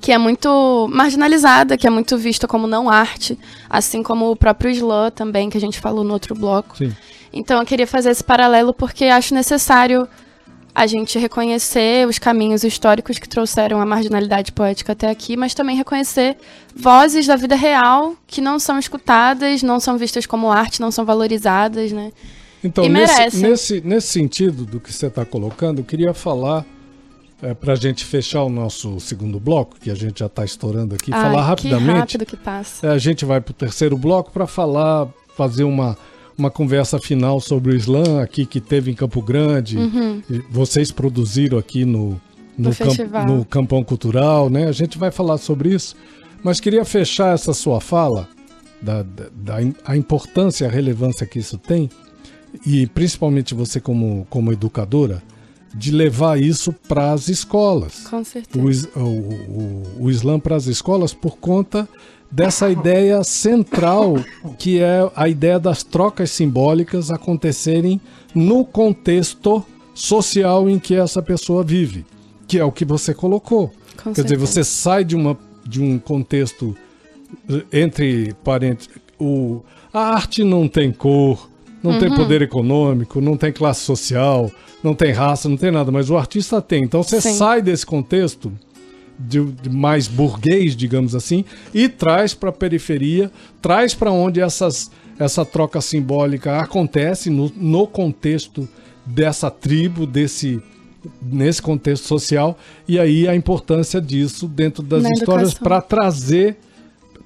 que é muito marginalizada, que é muito vista como não arte, assim como o próprio slam também, que a gente falou no outro bloco. Sim. Então eu queria fazer esse paralelo porque acho necessário a gente reconhecer os caminhos históricos que trouxeram a marginalidade poética até aqui, mas também reconhecer vozes da vida real que não são escutadas, não são vistas como arte, não são valorizadas, né? Então, nesse, nesse, nesse sentido do que você está colocando, eu queria falar, para a gente fechar o nosso segundo bloco, que a gente já está estourando aqui, Ai, falar Que rapidamente. rápido que passa. É, a gente vai para o terceiro bloco para falar, fazer uma, uma conversa final sobre o Slam aqui que teve em Campo Grande. E Vocês produziram aqui no, Uhum. No camp- no Campão Cultural, né? A gente vai falar sobre isso. Mas queria fechar essa sua fala, da, da, da a importância, a relevância que isso tem, e principalmente você como, como educadora, de levar isso para as escolas Com certeza. o, o, o, o Islã para as escolas por conta dessa ideia central que é a ideia das trocas simbólicas acontecerem no contexto social em que essa pessoa vive, que é o que você colocou. Com Quer dizer, certeza. você sai de, uma, de um contexto eh, entre parentes. O, a arte não tem cor, não tem poder econômico, não tem classe social, não tem raça, não tem nada, mas o artista tem. Então você Sim. sai desse contexto de, de mais burguês, digamos assim, e traz para a periferia, traz para onde essas, essa troca simbólica acontece no, no contexto dessa tribo, desse nesse contexto social e aí a importância disso dentro das Na histórias para trazer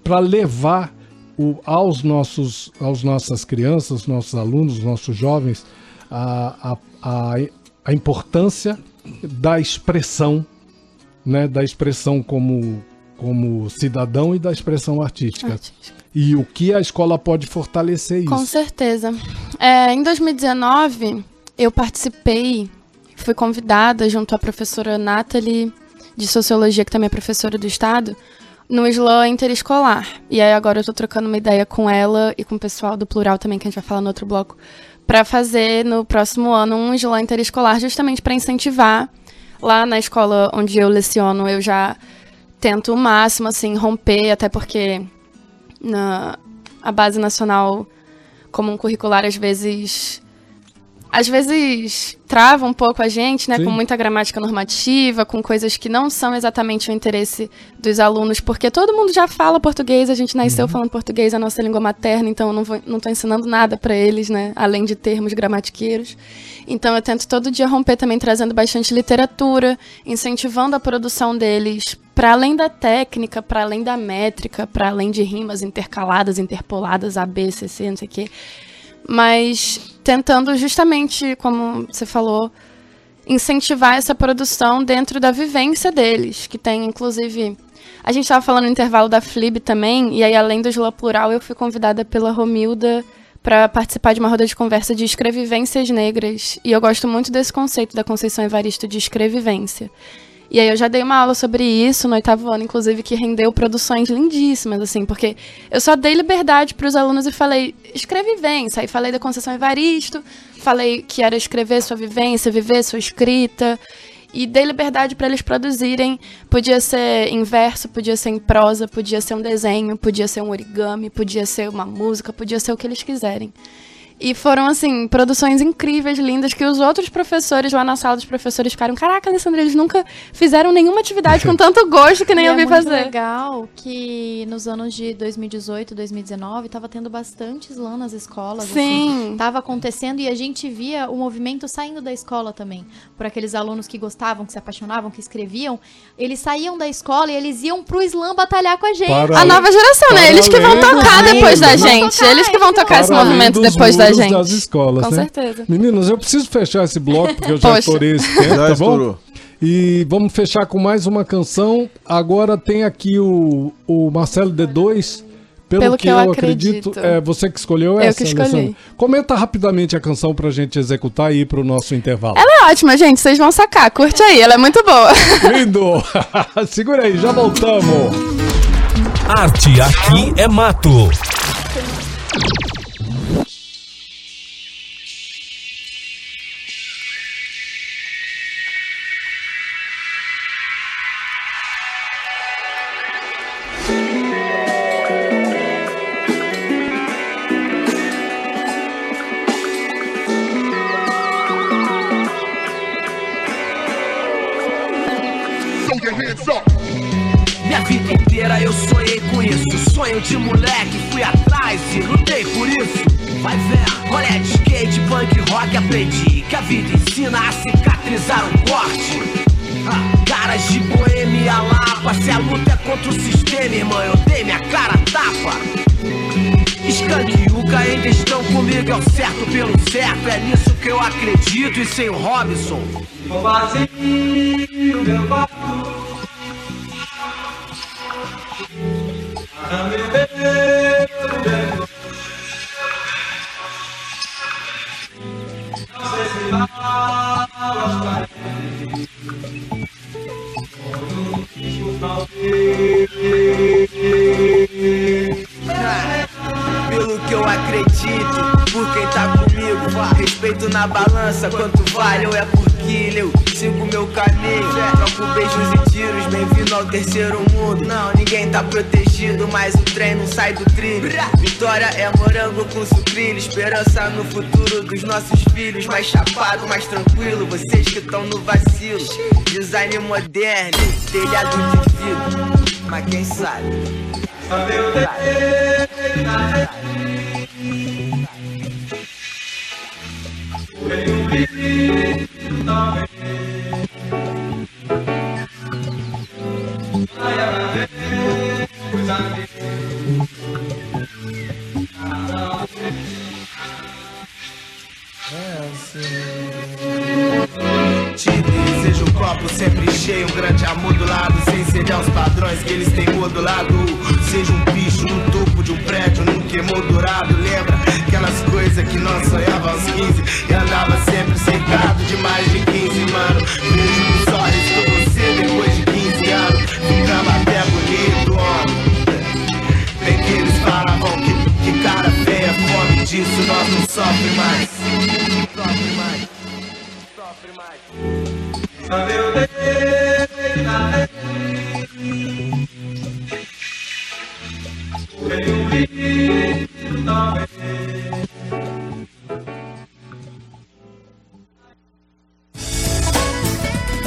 para levar o, aos nossos aos nossas crianças, nossos alunos, nossos jovens a, a, a, a importância da expressão, né, da expressão como como cidadão e da expressão artística. Artística. E o que a escola pode fortalecer Com isso. certeza. É, em 2019, eu participei, fui convidada junto à professora Nathalie, de Sociologia, que também é professora do Estado, no slam interescolar. E aí agora eu tô trocando uma ideia com ela e com o pessoal do Plural também, que a gente vai falar no outro bloco, para fazer no próximo ano um slam interescolar, justamente para incentivar. Lá na escola onde eu leciono, eu já tento o máximo, assim, romper, até porque na, a base nacional comum curricular às vezes às vezes trava um pouco a gente, né, Sim. com muita gramática normativa, com coisas que não são exatamente o interesse dos alunos, porque todo mundo já fala português, a gente nasceu Uhum. falando português, a nossa língua materna, então eu não vou, não tô ensinando nada para eles, né, além de termos gramatiqueiros. Então eu tento todo dia romper também trazendo bastante literatura, incentivando a produção deles para além da técnica, para além da métrica, para além de rimas intercaladas, interpoladas, A, B, C, C, não sei o quê mas tentando justamente, como você falou, incentivar essa produção dentro da vivência deles, que tem inclusive a gente estava falando no intervalo da Flib também, e aí além do Gila Plural, eu fui convidada pela Romilda para participar de uma roda de conversa de escrevivências negras, e eu gosto muito desse conceito da Conceição Evaristo de escrevivência. E aí eu já dei uma aula sobre isso no oitavo ano, inclusive, que rendeu produções lindíssimas, assim, porque eu só dei liberdade para os alunos e falei, escreve vivência. Aí falei da Conceição Evaristo, falei que era escrever sua vivência, viver sua escrita, e dei liberdade para eles produzirem. Podia ser em verso, podia ser em prosa, podia ser um desenho, podia ser um origami, podia ser uma música, podia ser o que eles quiserem. E foram, assim, produções incríveis, lindas, que os outros professores lá na sala dos professores ficaram: Caraca, Alessandra, eles nunca fizeram nenhuma atividade com [LAUGHS] tanto gosto que nem E eu é vi muito fazer. legal que nos anos de 2018, 2019, tava tendo bastante slam nas escolas. Sim. Assim, tava acontecendo e a gente via o movimento saindo da escola também. Por aqueles alunos que gostavam, que se apaixonavam, que escreviam. Eles saíam da escola e eles iam pro slam batalhar com a gente. Para- A nova geração, né? Eles que vão tocar depois da gente. tocar, Eles que vão eles tocar esse movimento depois da muros gente. das escolas, Com né? certeza. Meninos, eu preciso fechar esse bloco, porque eu já estourei esse [LAUGHS] tempo, Já tá bom? estourou. E vamos fechar com mais uma canção. Agora tem aqui o, o Marcelo D2. Pelo, Pelo que, que eu, eu acredito, acredito. é você que escolheu Eu essa, que escolhi. Alessandra? Comenta rapidamente a canção pra gente executar e ir pro nosso intervalo. Ela é ótima, gente. Vocês vão sacar. Curte aí, ela é muito boa. [LAUGHS] Lindo! [LAUGHS] Segura aí, já voltamos. Arte aqui é mato. Vitória é morango com sucrilho, esperança no futuro dos nossos filhos, mais chapado, mais tranquilo, vocês que estão no vacilo. Design moderno, telhado de vidro, mas quem sabe? Te copo sempre cheio, um grande amor do lado, sem ceder aos padrões que eles têm modulado. Seja um bicho no topo de um prédio, nunca emoldurado. Lembra aquelas coisas que nós sonhava aos 15 e andava sempre cercado de mais de 15, mano. Vejo que só restou você depois de 15 anos. Ficava até bonito, ó. Bem que eles falavam que, que cara feia, fome disso nós não sofre mais. Sofre mais. Sofre mais.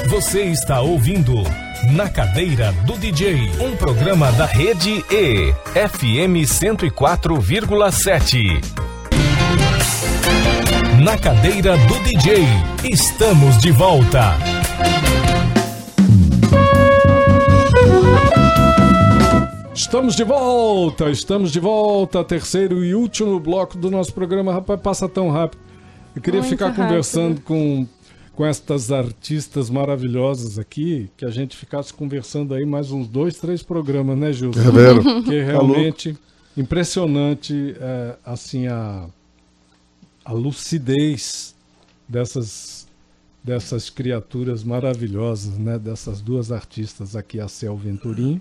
Você está ouvindo Na Cadeira do DJ, um programa da Rede E, FM 104,7. Na Cadeira do DJ, estamos de volta. Estamos de volta, estamos de volta, terceiro e último bloco do nosso programa. Rapaz, passa tão rápido. Eu queria Muito ficar rápido. conversando com, com estas artistas maravilhosas aqui, que a gente ficasse conversando aí mais uns dois, três programas, né, Gil? É vero? Que é realmente impressionante, é, assim, a, a lucidez dessas, dessas criaturas maravilhosas, né? Dessas duas artistas aqui, a Cel Venturim,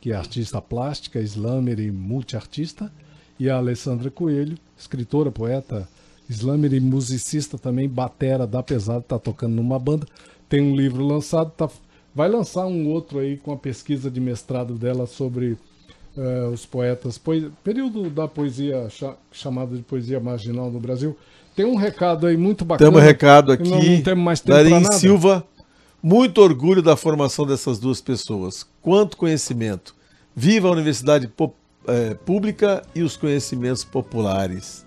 que é artista plástica, slammer e multiartista, e a Alessandra Coelho, escritora, poeta, slammer e musicista também, batera da pesada, tá tocando numa banda. Tem um livro lançado, tá, vai lançar um outro aí com a pesquisa de mestrado dela sobre eh, os poetas, poe- período da poesia cha- chamada de poesia marginal no Brasil. Tem um recado aí muito bacana. Temos um recado Não- aqui. Não, temos mais tempo Darim. Silva, muito orgulho da formação dessas duas pessoas. Quanto conhecimento. Viva a Universidade eh, Pública e os conhecimentos populares.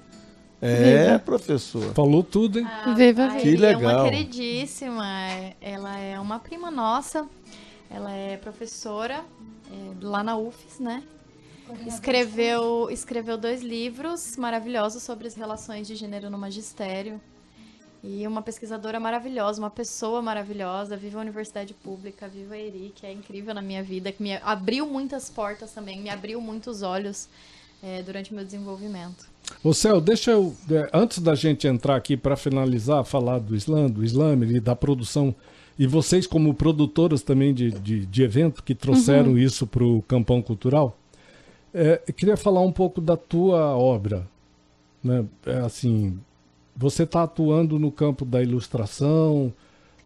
É, Viva. professor. Falou tudo, hein? Viva, A viva. Que Eli É legal. uma queridíssima. Ela é uma prima nossa. Ela é professora é, lá na UFES, né? Escreveu, escreveu dois livros maravilhosos sobre as relações de gênero no magistério. E uma pesquisadora maravilhosa, uma pessoa maravilhosa. Viva a Universidade Pública, viva a Eri, que é incrível na minha vida, que me abriu muitas portas também, me abriu muitos olhos é, durante o meu desenvolvimento. Ô Céu, deixa eu. Antes da gente entrar aqui para finalizar, falar do Islã, do Slammer e da produção. E vocês, como produtoras também de, de, de evento, que trouxeram isso para o Campão Cultural, é, eu queria falar um pouco da tua obra. Né? É, assim, você está atuando no campo da ilustração,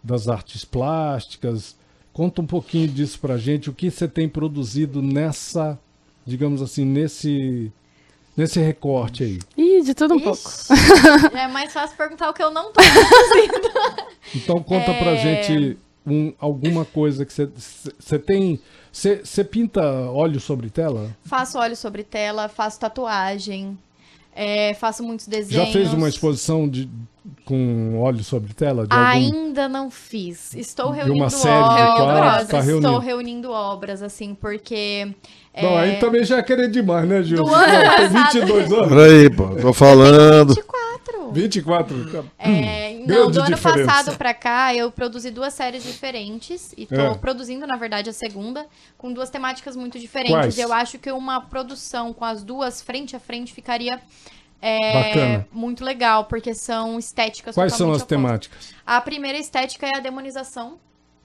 das artes plásticas. Conta um pouquinho disso pra gente, o que você tem produzido nessa, digamos assim, nesse, nesse recorte aí. Ih, de tudo um pouco. Ixi, [LAUGHS] é mais fácil perguntar o que eu não tô [LAUGHS] produzindo. Então conta pra É. gente um- alguma coisa que você você tem. Você pinta óleo sobre tela? faço óleo sobre tela, faço tatuagem, é, faço muitos desenhos. Já fez uma exposição de, com óleo sobre tela? De algum... Ainda não fiz. Estou De reunindo uma série de obras. tá Estou reunindo. obras, assim, porque. Não, é, aí também já é querer demais, né, Gil? Do Não, ano tem passado. 22 anos. Peraí, pô, tô falando. 24. 24. É, não, Hum, do ano diferença. passado pra cá, eu produzi duas séries diferentes. E tô É. produzindo, na verdade, a segunda, com duas temáticas muito diferentes. Quais? Eu acho que uma produção com as duas frente a frente ficaria é, muito legal, porque são estéticas Quais são as temáticas? A primeira estética é a demonização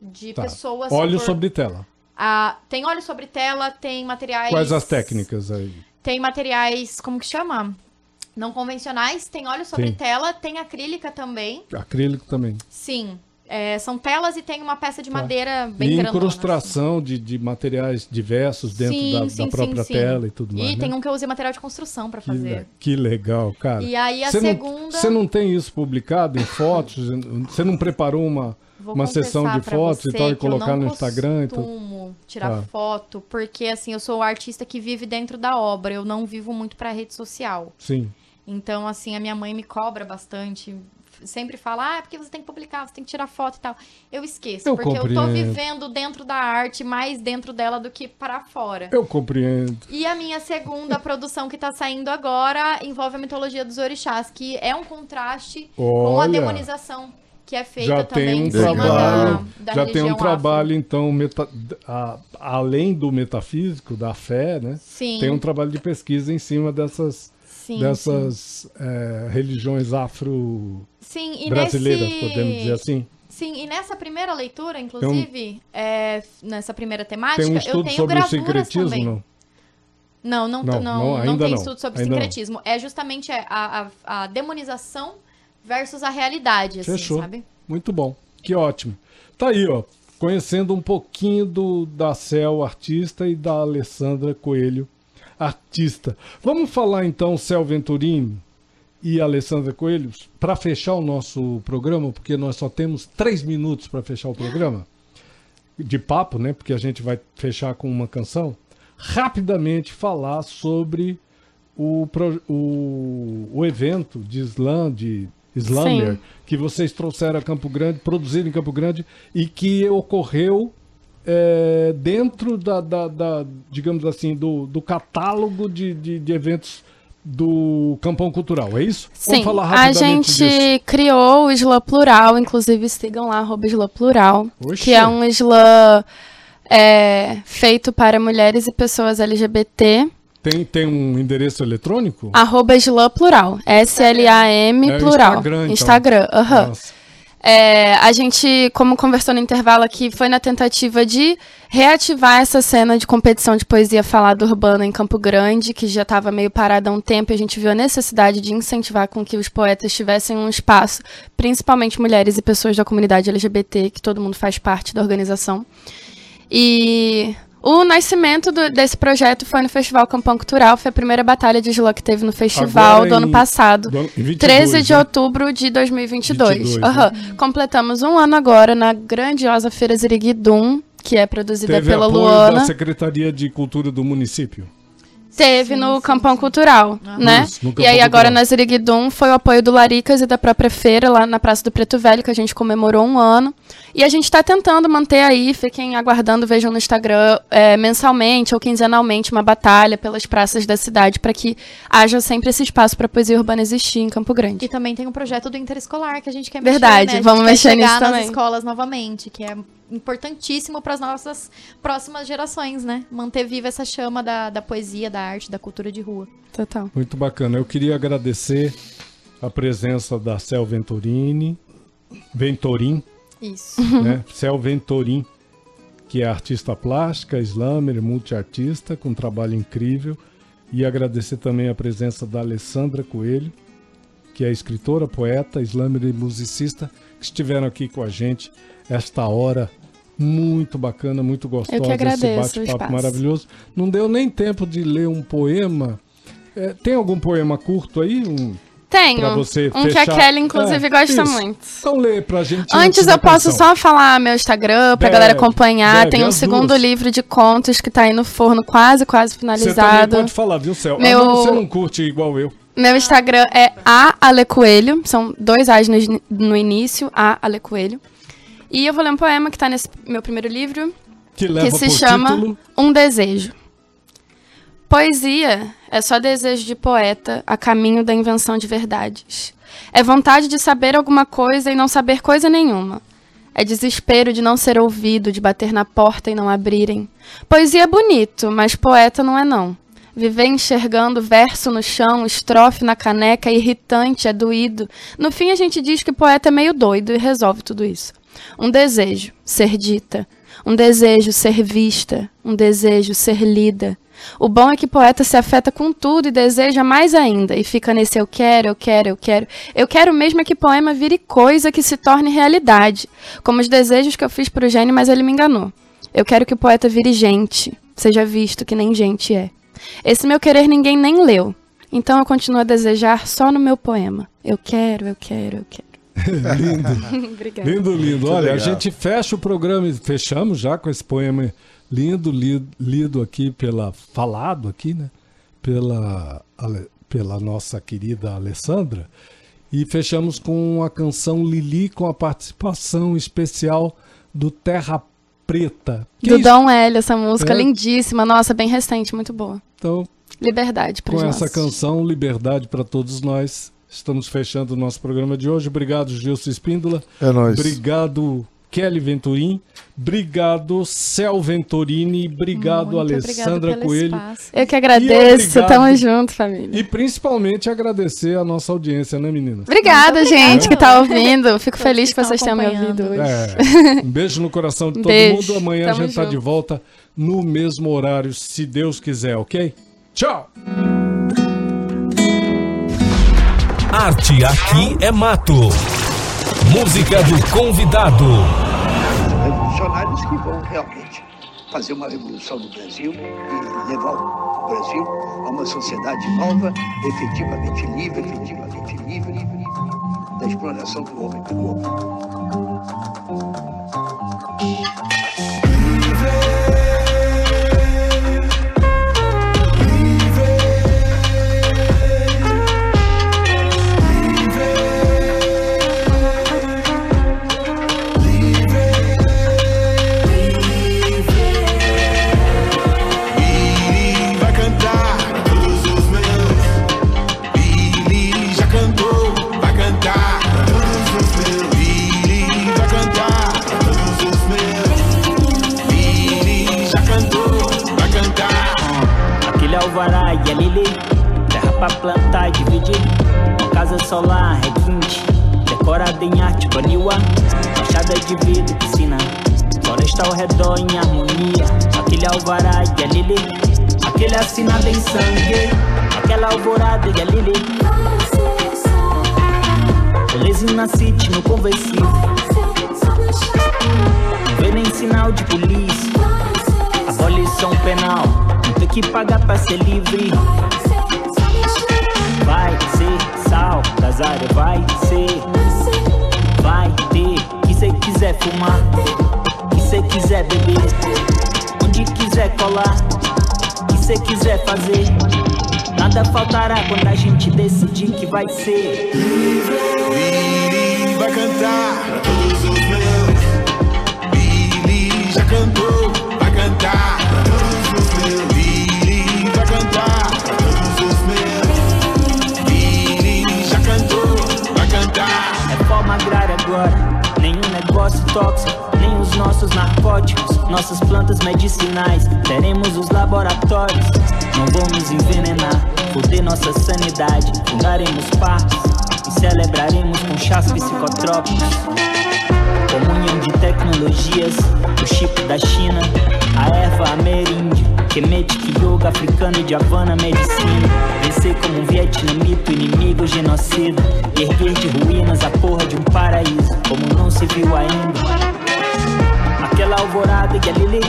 de Tá. pessoas. Óleo por- sobre tela. Ah, tem óleo sobre tela, tem materiais. Quais as técnicas aí? Tem materiais, como que chama? Não convencionais, tem óleo sobre Sim. tela, tem acrílica também. Acrílico também. Sim. É, são telas e tem uma peça de Tá. madeira bem e grandona. incrustação de, de materiais diversos dentro Sim, da, sim, da própria sim, tela e tudo mais. E né? tem um que eu usei material de construção le- fazer. que legal, cara. E aí a Você segunda. Não, você não tem isso publicado em fotos? [LAUGHS] Você não preparou uma, Vou uma sessão de fotos e tal e eu colocar não no Instagram? E tudo? costumo tirar Tá. foto, porque assim, eu sou o artista que vive dentro da obra, eu não vivo muito pra rede social. Sim. Então, assim, a minha mãe me cobra bastante. Sempre fala, ah, é porque você tem que publicar, você tem que tirar foto e tal. Eu esqueço, Eu porque eu tô compreendo. vivendo dentro da arte, mais dentro dela do que para fora. Eu compreendo. E a minha segunda [LAUGHS] produção que tá saindo agora envolve a mitologia dos orixás, que é um contraste com a Olha. demonização que é feita Já também tem um em cima trabalho, da, da já tem um trabalho então meta- a- além do metafísico, da fé, né? Sim. Tem um trabalho de pesquisa em cima dessas Sim, dessas religiões Sim, e brasileiras, nesse... podemos dizer assim. Sim, e nessa primeira leitura, inclusive, é, nessa primeira temática, Tem um eu tenho sobre o gravuras sincretismo, também. não? Não, não, Não, não, não, não, tem não. estudo sobre Ainda não. sincretismo. É justamente a, a, a demonização versus a realidade, assim, Fechou. sabe? Muito bom. Que ótimo. Tá aí, ó. Conhecendo um pouquinho do da Cel, artista, e da Alessandra Coelho, artista. Vamos falar então, Cel Venturini. e Alessandra Coelho, para fechar o nosso programa, porque nós só temos três minutos para fechar o programa, de papo, né? Porque a gente vai fechar com uma canção, rapidamente falar sobre o, o, o evento de slam, de Slammer, Sim. que vocês trouxeram a Campo Grande, produziram em Campo Grande e que ocorreu é, dentro da, da- da, digamos assim, do, do catálogo de, de, de eventos do Campão Cultural, é isso? Sim, a gente disso. criou o Slam Plural, inclusive sigam lá, arroba Slam Plural, Oxê. que é um Slam é, feito para mulheres e pessoas LGBT, Tem, tem um endereço eletrônico? arroba Slam Plural, S-L-A-M É, Plural, Instagram, então. Instagram, aham. É, a gente, como conversou no intervalo aqui, foi na tentativa de reativar essa cena de competição de poesia falada urbana em Campo Grande, que já estava meio parada há um tempo, e a gente viu a necessidade de incentivar com que os poetas tivessem um espaço, principalmente mulheres e pessoas da comunidade LGBT, que todo mundo faz parte da organização. E o nascimento do- desse projeto foi no Festival Campão Cultural, foi a primeira batalha de slam que teve no festival Agora do ano em- passado. do ano- em 22, 13 de né? outubro de 2022. 22, Aham. Completamos um ano agora na grandiosa Feira Ziriguidum, que é produzida Teve pela apoio Luana. da Secretaria de Cultura do município. Teve no Campão Cultural, né? Isso, e aí agora Cultural. na Ziriguidum foi o apoio do Laricas e da própria feira lá na Praça do Preto Velho, que a gente comemorou um ano. E a gente está tentando manter aí, fiquem aguardando, vejam no Instagram, é, mensalmente ou quinzenalmente uma batalha pelas praças da cidade para que haja sempre esse espaço para poesia urbana existir em Campo Grande. E também tem um projeto do interescolar que a gente quer Verdade, mexer, né? A gente vamos quer mexer chegar nisso nas também. escolas novamente, que é importantíssimo para as nossas próximas gerações, né? Manter viva essa chama da, da poesia, da arte, da cultura de rua. Total. Muito bacana. Eu queria agradecer a presença da Cel Venturini, Ventorim, Isso. [LAUGHS] né? Cel Ventorim, que é artista plástica, slammer, multiartista, com um trabalho incrível. E agradecer também a presença da Alessandra Coelho, que é escritora, poeta, slammer e musicista, que estiveram aqui com a gente esta hora muito bacana, muito gostosa, Eu que agradeço o esse bate-papo maravilhoso. Não deu nem tempo de ler um poema. É, tem algum poema curto aí? Um, Tenho. Você um que fechar. a Kelly, inclusive, É, gosta isso. muito. Então lê pra gente. Antes eu posso canção. só falar meu Instagram pra Deve, galera acompanhar. deve, Tem um segundo duas. livro de contos que tá aí no forno, quase, quase Você finalizado. pode falar, viu, Céu? Ah, Meu- não, você não curte igual eu. Meu Instagram é a Ale Coelho. São dois A's no, no início, a Ale Coelho. E eu vou ler um poema que tá nesse meu primeiro livro, Que que se chama título. Um Desejo. Poesia é só desejo de poeta a caminho da invenção de verdades. É vontade de saber alguma coisa e não saber coisa nenhuma. É desespero de não ser ouvido, de bater na porta e não abrirem. Poesia é bonito, mas poeta não é não. Viver enxergando verso no chão, estrofe na caneca, é irritante, é doído. No fim a gente diz que poeta é meio doido e resolve tudo isso. Um desejo, ser dita. Um desejo, ser vista. Um desejo, ser lida. O bom é que poeta se afeta com tudo e deseja mais ainda. E fica nesse eu quero, eu quero, eu quero. Eu quero mesmo é que poema vire coisa que se torne realidade. Como os desejos que eu fiz pro gênio, mas ele me enganou. Eu quero que o poeta vire gente. Seja visto que nem gente é. Esse meu querer ninguém nem leu. Então eu continuo a desejar só no meu poema. Eu quero, eu quero, eu quero. [LAUGHS] lindo, Obrigada. lindo, lindo. Olha, a legal. gente fecha o programa e fechamos já com esse poema lindo, lido, lido aqui pela. falado aqui, né? Pela, pela nossa querida Alessandra. E fechamos com a canção Lili com a participação especial do Terra Preta. Que Do isso? Dom L, essa música É. lindíssima. Nossa, bem recente, muito boa. Então, Liberdade para com os essa canção, Liberdade para todos nós. Estamos fechando o nosso programa de hoje. Obrigado, Gilson Espíndola. É nóis. Obrigado, Kelly Venturim. Obrigado, Cel Venturini. Obrigado, Muito Alessandra obrigada pelo Coelho. espaço. Eu que agradeço. obrigado. Tamo junto, família. E principalmente agradecer a nossa audiência, né, meninas? Obrigada, gente, que tá ouvindo. Fico Todos feliz que que vocês estão tenham me ouvido hoje. É, um beijo no coração de todo Beijo. mundo. Amanhã a Tamo gente tá junto. de volta no mesmo horário, se Deus quiser, ok? Tchau! Arte aqui é mato. Música do convidado. revolucionários que vão realmente fazer uma revolução no Brasil e levar o Brasil a uma sociedade nova, efetivamente livre, efetivamente da exploração do homem pelo homem. Em harmonia. Aquele alvará e a Lili. Aquele assinado em sangue. Aquela alvorada e a Lili. Rolezinho na city, no conversível Não vê nem sinal de polícia. Abolição penal. Não tem que pagar pra ser livre. Vai ser sal das áreas, vai ser. Vai ter, que cê quiser fumar cê quiser beber Onde quiser colar Que cê quiser fazer Nada faltará quando a gente decidir que vai ser Billy vai cantar pra todos os meus. Billy já cantou, vai cantar pra todos os meus. Billy vai cantar pra todos os meus. Billy já cantou, vai cantar. Reforma agrária agora, nenhum negócio tóxico, nossos narcóticos, nossas plantas medicinais. Teremos os laboratórios, não vamos envenenar, foder nossa sanidade. Fundaremos parques e celebraremos com chás psicotrópicos. Comunhão de tecnologias, o chip da China, a erva ameríndia, Kemetic yoga africano de Havana medicina. Vencer como um vietnamita, inimigo genocida. Erguer de ruínas a porra de um paraíso, como não se viu ainda. Aquela alvorada e a Lili,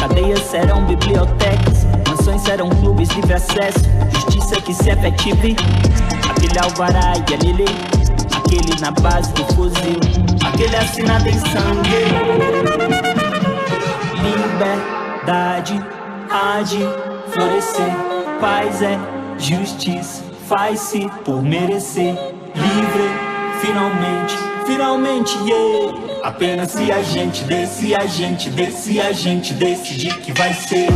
cadeias serão bibliotecas, mansões serão clubes livre acesso, justiça que se efetive. Aquele alvará e a Lili, aquele na base do fuzil, aquele assinado em sangue. Liberdade há de florescer, paz é justiça, faz-se por merecer. Livre, finalmente, finalmente, yeah. Apenas se a gente dê, se a gente dê, se a gente decidir que vai ser